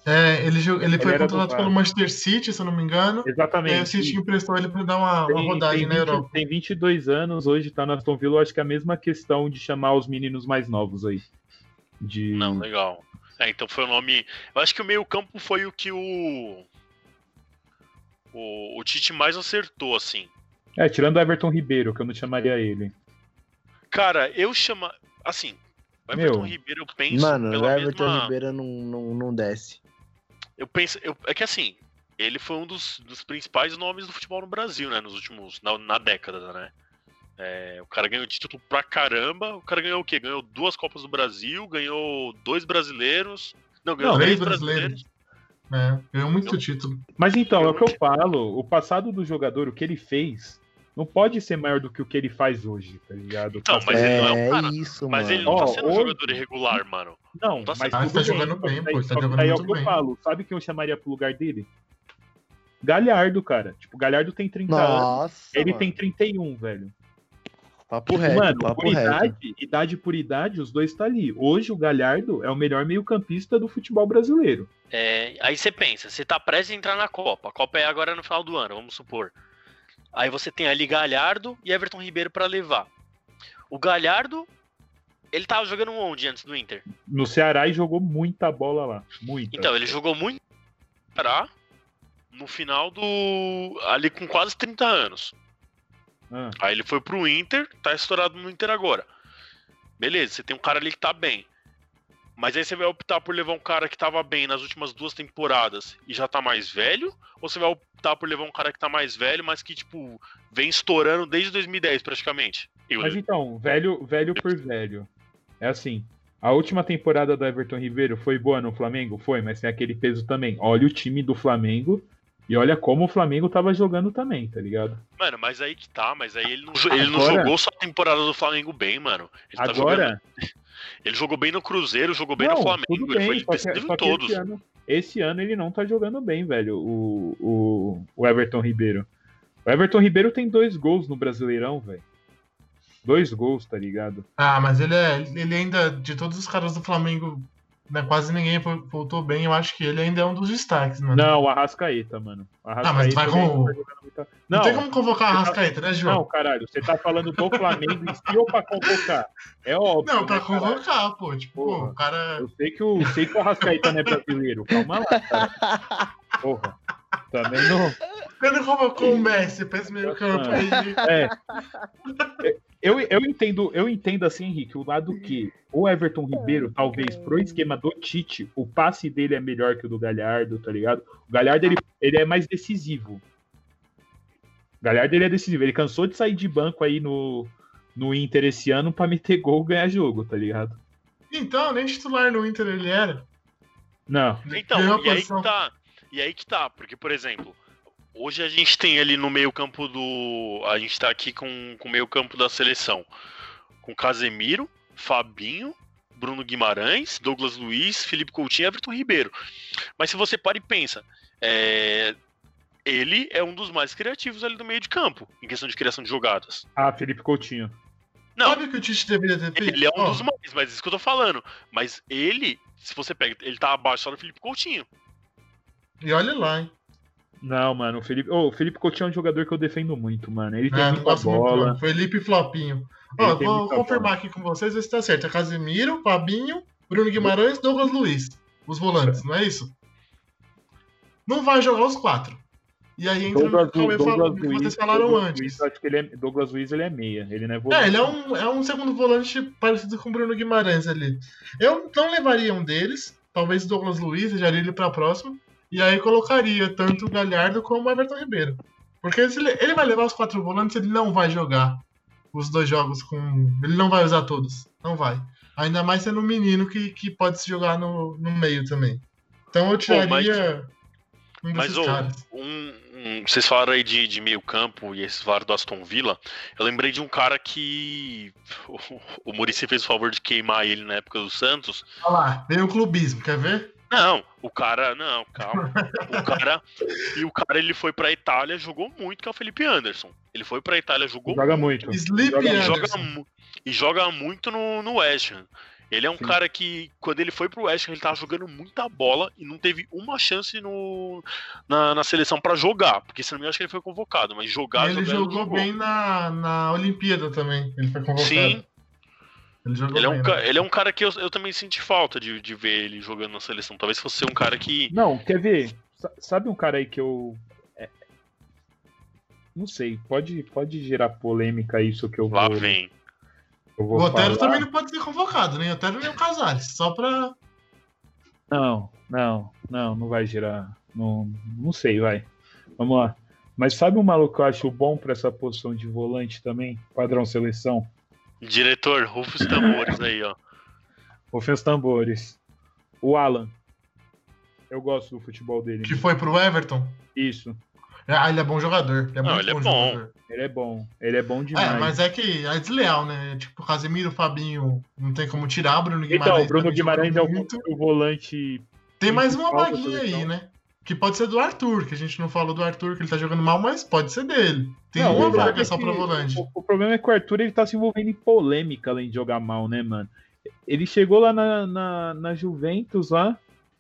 É, ele, ele foi contratado pelo Manchester City, se eu não me engano. Exatamente. E o City emprestou ele para dar uma, tem, uma rodagem na Europa. Tem 22 anos, hoje tá na Aston Villa, eu acho que é a mesma questão de chamar os meninos mais novos aí. De... Não, legal. É, então foi o nome. Eu acho que o meio-campo foi o que o. O, o Tite mais acertou, assim. É, tirando o Everton Ribeiro, que eu não chamaria ele. Cara, eu chama. Assim, o Everton Meu, Ribeiro eu penso. Mano, o Everton mesma... Ribeiro não, não, não desce. Eu penso. Eu, é que assim, ele foi um dos, dos principais nomes do futebol no Brasil, né? Nos últimos. Na, na década, né? É, o cara ganhou título pra caramba. O cara ganhou o quê? Ganhou duas Copas do Brasil, ganhou dois brasileiros. Não, ganhou não, três brasileiros. brasileiros. É, ganhou muito Eu... título. Mas então, é o que eu falo. O passado do jogador, o que ele fez, não pode ser maior do que o que ele faz hoje, tá ligado? Então, mas ele não é um cara. Isso, mas mano. ele não tá sendo um jogador irregular, mano. Não, não tá mas ah, tá jogando bem, pô. Tá jogando aí é o que eu falo. Sabe quem eu chamaria pro lugar dele? Galhardo, cara. Tipo, Galhardo tem 30 Nossa, anos. Ele mano. tem 31, velho. Papo reto, mano, papo por idade, idade por idade, os dois tá ali. Hoje o Galhardo é o melhor meio-campista do futebol brasileiro. É, aí você pensa, você tá prestes a entrar na Copa. A Copa é agora no final do ano, vamos supor. Aí você tem ali Galhardo e Everton Ribeiro para levar. O Galhardo, ele tava jogando onde antes do Inter? No Ceará e jogou muita bola lá. Muita. Então, ele jogou muito Ceará. no final do. ali com quase 30 anos. Ah, Aí ele foi pro Inter, tá estourado no Inter agora. Beleza, você tem um cara ali que tá bem. Mas aí você vai optar por levar um cara que tava bem nas últimas duas temporadas e já tá mais velho? Ou você vai optar por levar um cara que tá mais velho, mas que, tipo, vem estourando desde 2010 praticamente? Eu, Mas então, velho, velho por velho. É assim. A última temporada do Everton Ribeiro foi boa no Flamengo? Foi, mas tem aquele peso também. Olha o time do Flamengo e olha como o Flamengo tava jogando também, tá ligado? Mano, mas aí que tá, mas aí ele não, ele não Agora- jogou só a temporada do Flamengo bem, mano. Ele tá jogando. Agora, Ele jogou bem no Cruzeiro, jogou bem não, no Flamengo, tudo ele bem, foi decisivo em todos. esse, ano, esse ano ele não tá jogando bem, velho, o, o, o Everton Ribeiro. O Everton Ribeiro tem dois gols no Brasileirão, velho. Dois gols, tá ligado? Ah, mas ele é. Ele ainda, de todos os caras do Flamengo, né, quase ninguém vo- voltou bem. Eu acho que ele ainda é um dos destaques, mano. Não, o Arrascaeta, mano. O Ah, mas vai com- tá Não, Não, tem como convocar você tá- Rascaeta, né, João? Não, caralho, você tá falando do Flamengo em si ou pra convocar? É óbvio. Não, pra né, caralho? convocar, pô. Tipo, Porra. o cara. Eu sei que o, sei que o Arrascaeta não é brasileiro. Calma lá, cara. Porra. Também não. Quando convocou o Messi pra esse meio campo aí. É. Eu, eu, entendo, eu entendo assim, Henrique, o lado que o Everton Ribeiro, talvez pro esquema do Tite, o passe dele é melhor que o do Galhardo, tá ligado? O Galhardo ele, ele é mais decisivo. O Galhardo ele é decisivo. Ele cansou de sair de banco aí no, no Inter esse ano pra meter gol e ganhar jogo, tá ligado? Então, nem titular no Inter ele era. Não. Então, e aí que tá. E aí que tá, porque, por exemplo, hoje a gente tem ali no meio-campo do. A gente tá aqui com, com o meio-campo da seleção. Com Casemiro, Fabinho, Bruno Guimarães, Douglas Luiz, Felipe Coutinho e Everton Ribeiro. Mas se você para e pensa, é, ele é um dos mais criativos ali do meio de campo, em questão de criação de jogadas. Ah, Felipe Coutinho. Não, Sabe o que o Tite deveria ter feito? ele é um Ó, dos mais, mas isso que eu tô falando. Mas ele, se você pega, ele tá abaixo só do Felipe Coutinho. E olha lá, hein? Não, mano, o Felipe. Ô, o Felipe Coutinho é um jogador que eu defendo muito, mano. Ele tem Ah, não muita muito, bola. não. Felipe Flopinho. Ó, tem vou confirmar aqui com vocês, ver se tá certo. É Casemiro, Fabinho, Bruno Guimarães, Douglas Luiz. Os volantes, não é isso? Não vai jogar os quatro. E aí entra Douglas, no Cauê Douglas Luiz, vocês falaram Douglas antes. Luiz, acho que ele é, Douglas Luiz ele é meia, ele não é volante. É, ele é um, é um segundo volante parecido com o Bruno Guimarães ali. Eu não levaria um deles, talvez o Douglas Luiz, deixaria ele pra próxima, e aí colocaria tanto o Galhardo como o Everton Ribeiro. Porque ele, ele vai levar os quatro volantes, ele não vai jogar os dois jogos com. Ele não vai usar todos. Não vai. Ainda mais sendo um menino que, que pode se jogar no, no meio também. Então eu tiraria um Mas desses ô, caras. um, um- vocês falaram aí de, de meio campo e esses falaram do Aston Villa. Eu lembrei de um cara que o, o Muricy fez o favor de queimar ele na época do Santos. Olha lá, veio o clubismo, quer ver? Não, o cara, não, calma. O cara e o cara ele foi pra Itália, jogou muito, que é o Felipe Anderson. Ele foi pra Itália, jogou Joga muito. Sleep Joga- e joga, e joga muito no, no West Ham. Ele é um Sim. cara que, quando ele foi pro West Ham, ele tava jogando muita bola e não teve uma chance no, na, na seleção pra jogar. Porque se não me engano, acho que ele foi convocado, mas jogar, ele jogar, jogou bem na, na Olimpíada também. Ele foi convocado. Sim, Ele jogou ele é, bem. um, né? ca- ele é um cara que eu, eu também senti falta de, de ver ele jogando na seleção. Talvez fosse um cara que. Não, quer ver? Sa- Sabe um cara aí que eu. é- Não sei, pode, pode gerar polêmica isso que eu vou. Lá vem. eu O vou Otero falar. também não pode ser convocado, nem o Otero nem o Casares. Só pra. Não, não, não, não vai gerar. Não, não sei, vai. Vamos lá. Mas sabe um maluco que eu acho bom pra essa posição de volante também? Padrão seleção? Diretor, rufa os tambores aí, ó. Ofensa tambores. O Alan. Eu gosto do futebol dele. Que foi pro Everton. Isso. Ah, ele é bom jogador. Ele é Não, muito ele é bom, bom. jogador. Ele é bom. Ele é bom demais. É, mas é que é desleal, né? Tipo, Casemiro, Fabinho, não tem como tirar. Bruno Então, Guimarães. o Bruno Guimarães é o, o volante. Tem mais uma vaguinha aí, né? Que pode ser do Arthur, que a gente não falou do Arthur, que ele tá jogando mal, mas pode ser dele. Tem Não, uma o problema vaga é só que pra volante. O, o problema é que o Arthur ele tá se envolvendo em polêmica além de jogar mal, né, mano? Ele chegou lá na, na, na Juventus lá,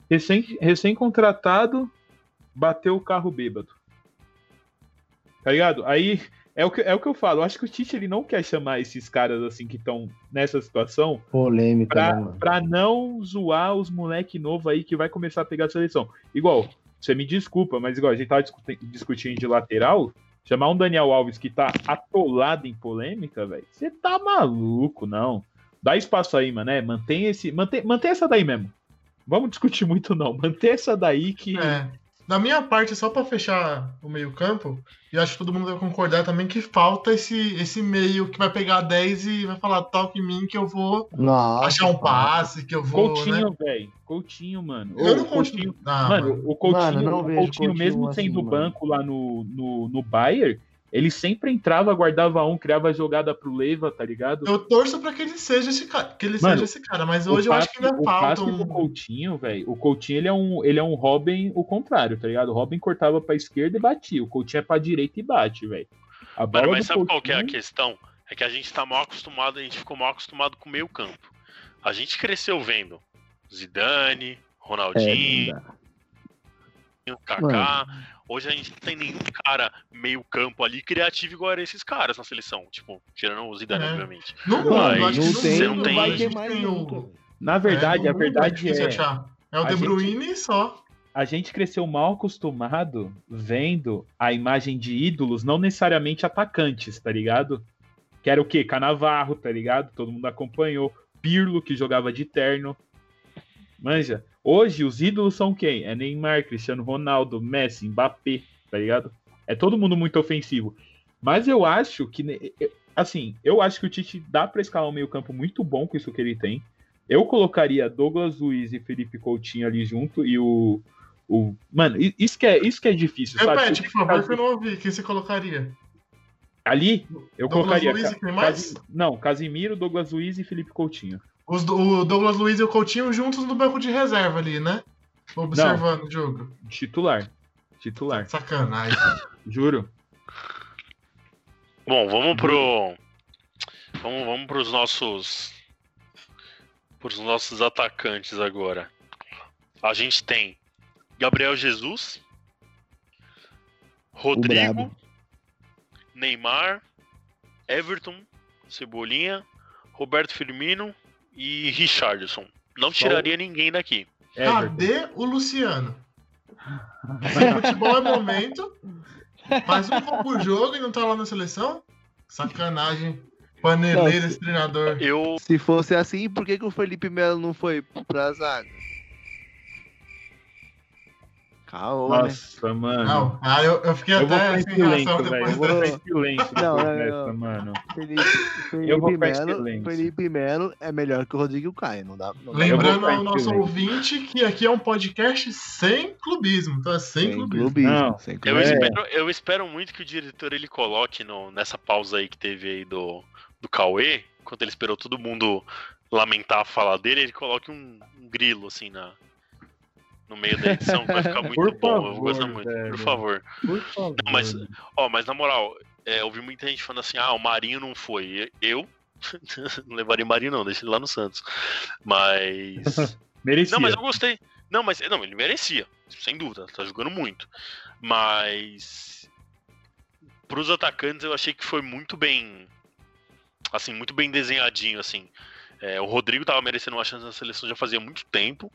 recém- recém-contratado, bateu o carro bêbado. Tá ligado? Aí é o, que, é o que eu falo. Eu acho que o Tite ele não quer chamar esses caras assim que estão nessa situação Polêmica, né, pra, mano? pra não zoar os moleque novo aí que vai começar a pegar a seleção. Igual, você me desculpa, mas igual a gente tava discuti- discutindo de lateral, chamar um Daniel Alves que tá atolado em polêmica, velho, você tá maluco, não. Dá espaço aí, mano, né? Mantém esse. Mantém, mantém essa daí mesmo. Vamos discutir muito, não. Mantém essa daí que. É. Da minha parte, só pra fechar o meio-campo, e acho que todo mundo vai concordar também que falta esse, esse meio que vai pegar 10 e vai falar toque em mim que eu vou Nossa, achar um passe, que eu vou. né? Coutinho, velho. Coutinho, mano. Eu não Coutinho. Ah, Mano, o Coutinho, Mano, não o Coutinho, Coutinho mesmo assim, sendo mano. banco lá no, no, no Bayern, ele sempre entrava, guardava um, criava jogada pro Leiva, tá ligado? Eu torço pra que ele seja esse cara, que ele Mano, seja esse cara, mas O hoje eu acho que ainda o falta um. do Coutinho, velho. O Coutinho ele é um, ele é um Robin o contrário, tá ligado? O Robin cortava pra esquerda e batia. O Coutinho é pra direita e bate, velho. Mano, mas sabe qual que é a Coutinho- questão? É que a gente tá mal acostumado, a gente ficou mal acostumado com o meio campo. A gente cresceu vendo Zidane, É, Ronaldinho, não dá. Kaká. Hoje a gente não tem nenhum cara meio campo ali criativo igual era esses caras na seleção. Tipo, tirando o Zidane, É. obviamente. Não, que não no tem, você mundo, não tem- vai gente ter mais o- velho. Na verdade, é, a verdade é. achar. É o De gente- Bruyne só. a gente cresceu mal acostumado vendo a imagem de ídolos, não necessariamente atacantes, tá ligado? Que era o quê? Canavarro, tá ligado? Todo mundo acompanhou. Pirlo, que jogava de terno. Manja. Hoje, os ídolos são quem? É Neymar, Cristiano Ronaldo, Messi, Mbappé, tá ligado? É todo mundo muito ofensivo. Mas eu acho que, assim, eu acho que o Tite dá pra escalar um meio campo muito bom com isso que ele tem. Eu colocaria Douglas Luiz e Felipe Coutinho ali junto e o. o mano, isso que é, isso que é difícil, sabe? Repete, por favor, que eu não ouvi. Quem você colocaria? Ali, eu Douglas colocaria. Luiz Ca- e quem mais? Casi- Não, Casimiro, Douglas Luiz e Felipe Coutinho. Os, o Douglas Luiz e o Coutinho juntos no banco de reserva ali, né? Observando o jogo. Titular. Titular. Sacanagem. Juro. Bom, vamos pro. Vamos, vamos pros nossos. Pros nossos atacantes agora. A gente tem Gabriel Jesus, Rodrigo. Neymar, Everton, Cebolinha, Roberto Firmino e Richardson. Não tiraria ninguém daqui. Cadê o Luciano? Futebol é momento. Faz um gol por jogo e não tá lá na seleção? Sacanagem. Paneleiro esse treinador. Eu. Se fosse assim, por que, que o Felipe Melo não foi pra zaga? Caô, né? Nossa, mano. Não, ah, eu, eu fiquei eu vou até sem reação depois Eu vou em silêncio Não, não, dessa, não. mano. Felipe, Eu vou Felipe, Melo. Felipe Melo é melhor que o Rodrigo Caio. Não dá, não Lembrando ao nosso silêncio. ouvinte que aqui é um podcast sem clubismo. Então é sem, sem clubismo. clubismo. Não, sem Eu, clubismo. É. espero, eu espero muito que o diretor ele coloque no- nessa pausa aí que teve aí do, do Cauê, enquanto ele esperou todo mundo lamentar a fala dele, ele coloque um, um grilo assim na, no meio da edição, vai ficar muito Por bom. eu vou favor, gostar muito, velho. por favor. Por favor. Não, mas- Ó, mas na moral, é, eu ouvi muita gente falando assim: ah, o Marinho não foi. Eu. não levaria o Marinho, não, deixa ele lá no Santos. Mas. Merecia. Não, mas eu gostei. Não, mas não, ele merecia, sem dúvida, tá jogando muito. Mas pros atacantes eu achei que foi muito bem assim, muito bem desenhadinho assim. É, o Rodrigo tava merecendo uma chance na seleção já fazia muito tempo.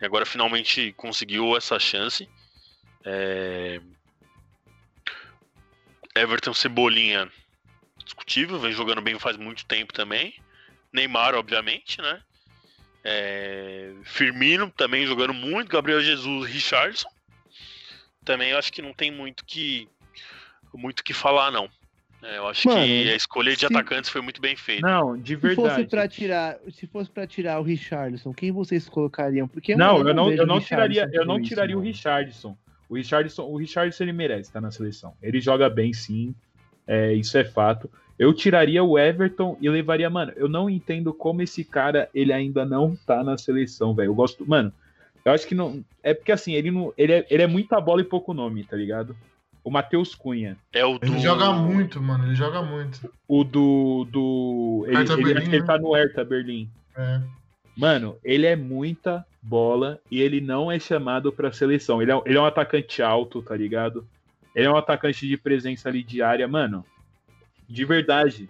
E agora finalmente conseguiu essa chance. É, Everton Cebolinha discutível, vem jogando bem faz muito tempo também. Neymar, obviamente, né? É, Firmino também jogando muito, Gabriel Jesus, Richardson. Também acho que não tem muito que muito que falar não. É, eu acho Mano, que a escolha de se- atacantes foi muito bem feita. Não, de Se fosse verdade. pra tirar, se fosse para tirar o Richardson, quem vocês colocariam? Porque Não, mano, eu não, eu não tiraria, eu não isso, tiraria o. Richardson. O Richardson, o Richardson ele merece estar na seleção. Ele joga bem, sim. É, isso é fato. Eu tiraria o Everton e levaria, mano. Eu não entendo como esse cara ele ainda não tá na seleção, velho. Eu gosto, mano. Eu acho que não. É porque assim, ele não. Ele é, ele é muita bola e pouco nome, tá ligado? O Matheus Cunha. É o do Ele joga muito, mano. Ele joga muito. O do. do ele, Hertha ele, Berlim, acho que ele né? tá no Hertha Berlim. É. Mano, ele é muita bola e ele não é chamado pra seleção. Ele é, ele é um atacante alto, tá ligado? Ele é um atacante de presença ali diária, mano. De verdade.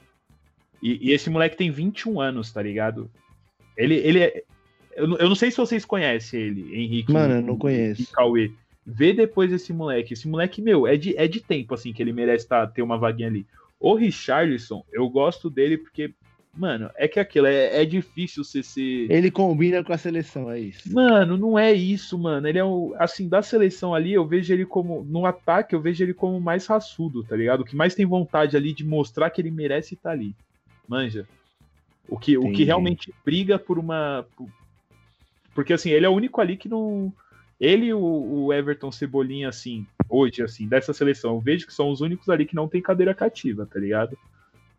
E, e esse moleque tem 21 anos, tá ligado? Ele, ele é. Eu, não- eu não sei se vocês conhecem ele, Henrique. Mano, eu não conheço. E Cauê. Vê depois esse moleque. Esse moleque, meu, é de, é de tempo, assim, que ele merece tá, ter uma vaguinha ali. O Richarlison, eu gosto dele porque, mano, é que aquilo, é, é difícil você ser. Ele combina com a seleção, é isso. Mano, não é isso, mano. Ele é o. Assim, da seleção ali, eu vejo ele como. No ataque, eu vejo ele como mais raçudo, tá ligado? O que mais tem vontade ali de mostrar que ele merece estar ali. Manja. O que, o que realmente briga por uma. por- Porque assim, ele é o único ali que não. Ele e o, o Everton Cebolinha, assim, hoje, assim, dessa seleção, eu vejo que são os únicos ali que não tem cadeira cativa, tá ligado?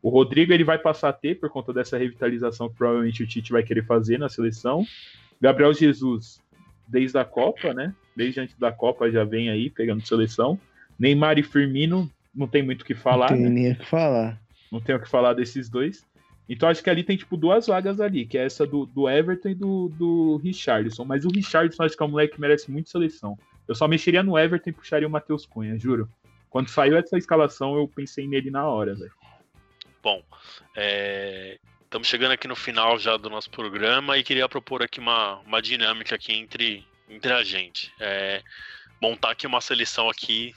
O Rodrigo ele vai passar a ter por conta dessa revitalização que provavelmente o Tite vai querer fazer na seleção. Gabriel Jesus, desde a Copa, né? Desde antes da Copa já vem aí pegando seleção. Neymar e Firmino, não tem muito o que falar, Não tem né? nem o que falar. Não tenho o que falar desses dois. Então acho que ali tem, tipo, duas vagas ali, que é essa do, do Everton e do, do Richardson. Mas o Richardson acho que é um moleque que merece muito seleção. Eu só mexeria no Everton e puxaria o Matheus Cunha, juro. Quando saiu essa escalação, eu pensei nele na hora, velho. Bom, é, estamos chegando aqui no final já do nosso programa e queria propor aqui uma, uma dinâmica aqui entre, entre a gente. É, montar aqui uma seleção aqui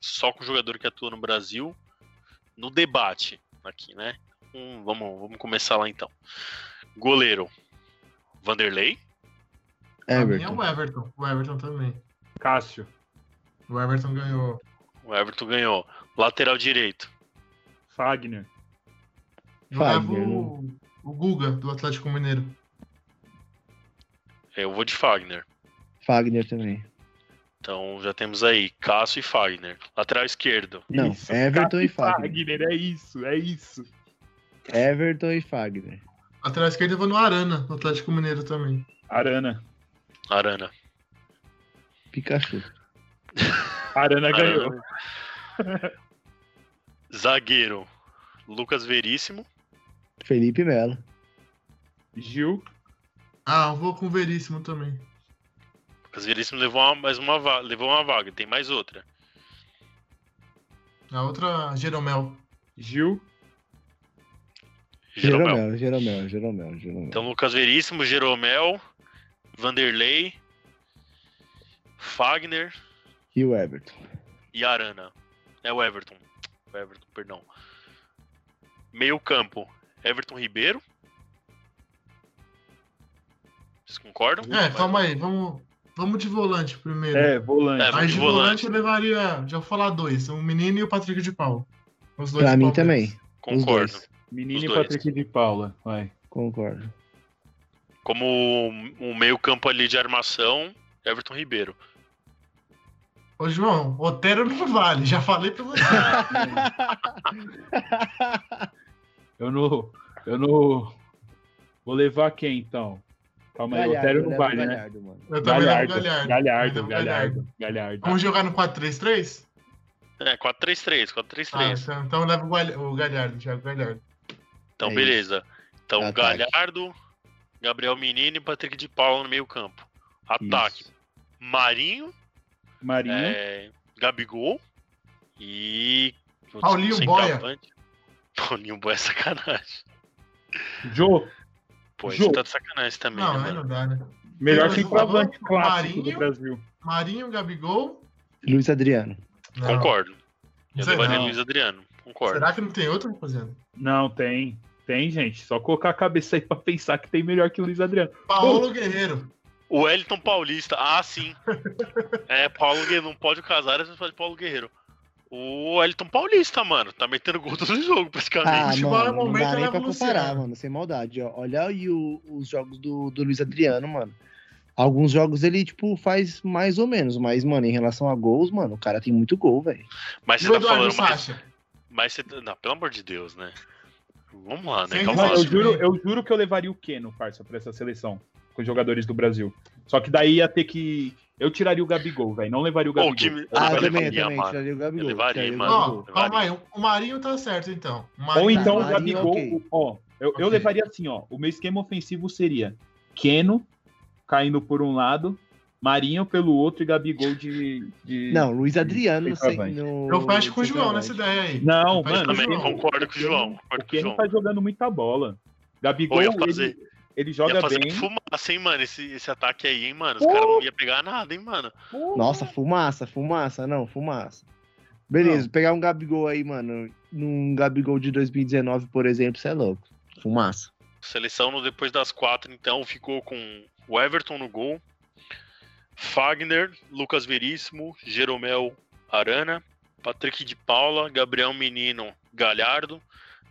só com jogador que atua no Brasil no debate aqui, né? Vamos, vamos começar lá então. Goleiro, Vanderlei. Mim é Everton. o Everton. O Everton também. Cássio. O Everton ganhou. O Everton ganhou. Lateral direito. Fagner. Fagner, o, o Guga, do Atlético Mineiro. Eu vou de Fagner. Fagner também. Então já temos aí Cássio e Fagner. Lateral esquerdo. Não, Everton Cássio e Fagner. É isso, é isso. Everton e Fagner. Lateral esquerdo eu vou no Arana, do Atlético Mineiro também. Arana. Arana. Pikachu. Arana ganhou. Zagueiro. Lucas Veríssimo. Felipe Melo. Gil. Ah, eu vou com o Veríssimo também. Lucas Veríssimo levou uma, mais uma, va- levou uma vaga. Tem mais outra. A outra, Jeromel. Gil. Jeromel. Jeromel, Jeromel, Jeromel, Jeromel. Então, Lucas Veríssimo, Jeromel, Vanderlei, Fagner E o Everton. e Arana. É o Everton. O Everton, perdão. Meio campo, Everton Ribeiro. Vocês concordam? É, calma aí, vamos, vamos de volante primeiro. É, volante. É, Mas de volante. volante eu levaria, já vou falar dois, o Menino e o Patrick de Paulo. Os dois Pra mim também. Os Concordo. Menino e. Patrick de Paula. Vai. Concordo. Como o meio campo ali de armação, Everton Ribeiro. Ô, João, Otero não vale, já falei pra você. Eu não. Eu não. Vou levar quem então? Calma aí, Galhardo, Otero não vale, né? Mano. Eu também levo Galhardo, Galhardo. Galhardo, Galhardo, Galhardo. Vamos jogar no 4-3-3? É, 4-3-3, Ah, 4-3-3. então, então eu levo o Galha- o Galhardo, Thiago Galhardo. Então, É beleza. Então, Ataque. Galhardo, Gabriel Menino e Patrick de Paula no meio campo. Ataque. Isso. Marinho, Marinho. é, Gabigol e. Paulinho centroavante. Paulinho Boia é sacanagem. Jô, Pô, Jô. tá de sacanagem também, Não, né, não dá, né? melhor centroavante clássico do Marinho. Brasil. Marinho, Gabigol. Luiz Adriano. Não, Concordo. Eu levaria não. Luiz Adriano. Concordo. Será que não tem outro, rapaziada? Não, tem. Tem, gente. Só colocar a cabeça aí pra pensar que tem melhor que o Luiz Adriano. Paulo Guerreiro. O Wellington Paulista. Ah, sim. é, Paulo Guerreiro. Não pode o Casares, mas pode Paulo Guerreiro. O Wellington Paulista, mano. Tá metendo gol todo jogo, Ah, praticamente. é mano, não momento, dá nem pra comparar, mano, sem maldade. ó. Olha aí o- os jogos do, do Luiz Adriano, mano. Alguns jogos ele, tipo, faz mais ou menos, mas, mano, em relação a gols, mano, o cara tem muito gol, velho. Mas você tá falando. Mas, Sacha? mas você. tá- Não, pelo amor de Deus, né? Vamos lá, né? Calma eu juro, eu juro que eu levaria o Keno, parça, pra essa seleção. Com os jogadores do Brasil. Só que daí ia ter que. Eu tiraria o Gabigol, velho. Não levaria o Gabigol. Eu Eu Ah, levaria- também, levaria, também, tiraria o Gabigol. Eu levaria, tiraria mano. Calma aí, o Marinho tá certo, então. O Ou Marinho então o Marinho, Gabigol, ok. ó, eu, eu Ok. levaria assim, ó. O meu esquema ofensivo seria Keno caindo por um lado, Marinho pelo outro e Gabigol de. de- Não, Luiz Adriano no, Centroavante. no Eu fecho com o João nessa ideia aí. Não, Eu mano, Também João. concordo com o João. Concordo Keno João. tá jogando muita bola. Gabigol, Ou ia ele, fazer- ele Ia joga fazer bem. fumaça, hein, mano, esse, esse ataque aí, hein, mano. Os Pô. caras não iam pegar nada, hein, mano. Nossa, fumaça, fumaça, não, fumaça. Beleza, pegar um Gabigol aí, mano. Num Gabigol de 2019, por exemplo, você é louco. Fumaça. Seleção no depois das quatro, então, ficou com o Everton no gol, Fagner, Lucas Veríssimo, Jeromel Arana, Patrick de Paula, Gabriel Menino Galhardo,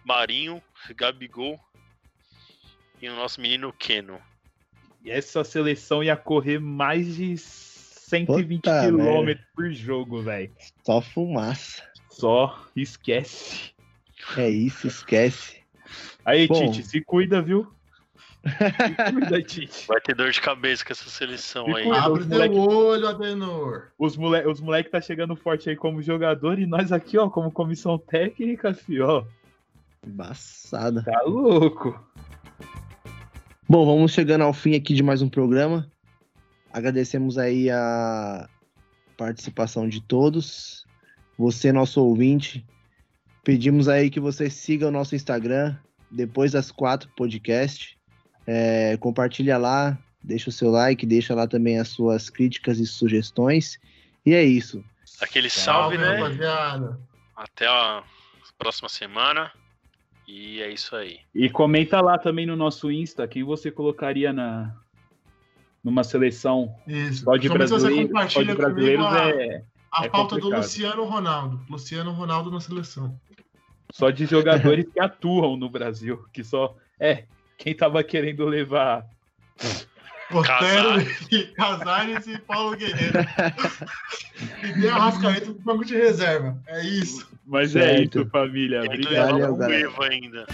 Marinho, Gabigol e o nosso menino Keno. E essa seleção ia correr mais de 120 Puta km por jogo, velho. Só fumaça. Só esquece. É isso, esquece. Aí, Bom. Tite, se cuida, viu? Vai ter dor de cabeça com essa seleção aí. Abre os teu moleque- olho, Adenor. Os moleque, os moleque tá chegando forte aí como jogador e nós aqui, ó, como comissão técnica, fio, ó. Embaçada. Tá louco. Bom, vamos chegando ao fim aqui de mais um programa. Agradecemos aí a participação de todos. Você, nosso ouvinte, pedimos aí que você siga o nosso Instagram, depois das quatro podcast. É, compartilha lá, deixa o seu like, deixa lá também as suas críticas e sugestões. E é isso. Aquele salve, né? rapaziada. Até a próxima semana. E é isso aí. E comenta lá também no nosso Insta quem você colocaria na numa seleção Isso. só de brasileiros, só de brasileiros comigo a, é a é pauta do. Luciano Ronaldo. Luciano Ronaldo na seleção. só de jogadores que atuam no Brasil, que só é quem tava querendo levar Otero, e Casares e Paulo Guerreiro. e tem a Rascaeta do banco de reserva. É isso. Mas é Certo. isso, família. Obrigado. Valeu, levava o. Evo ainda.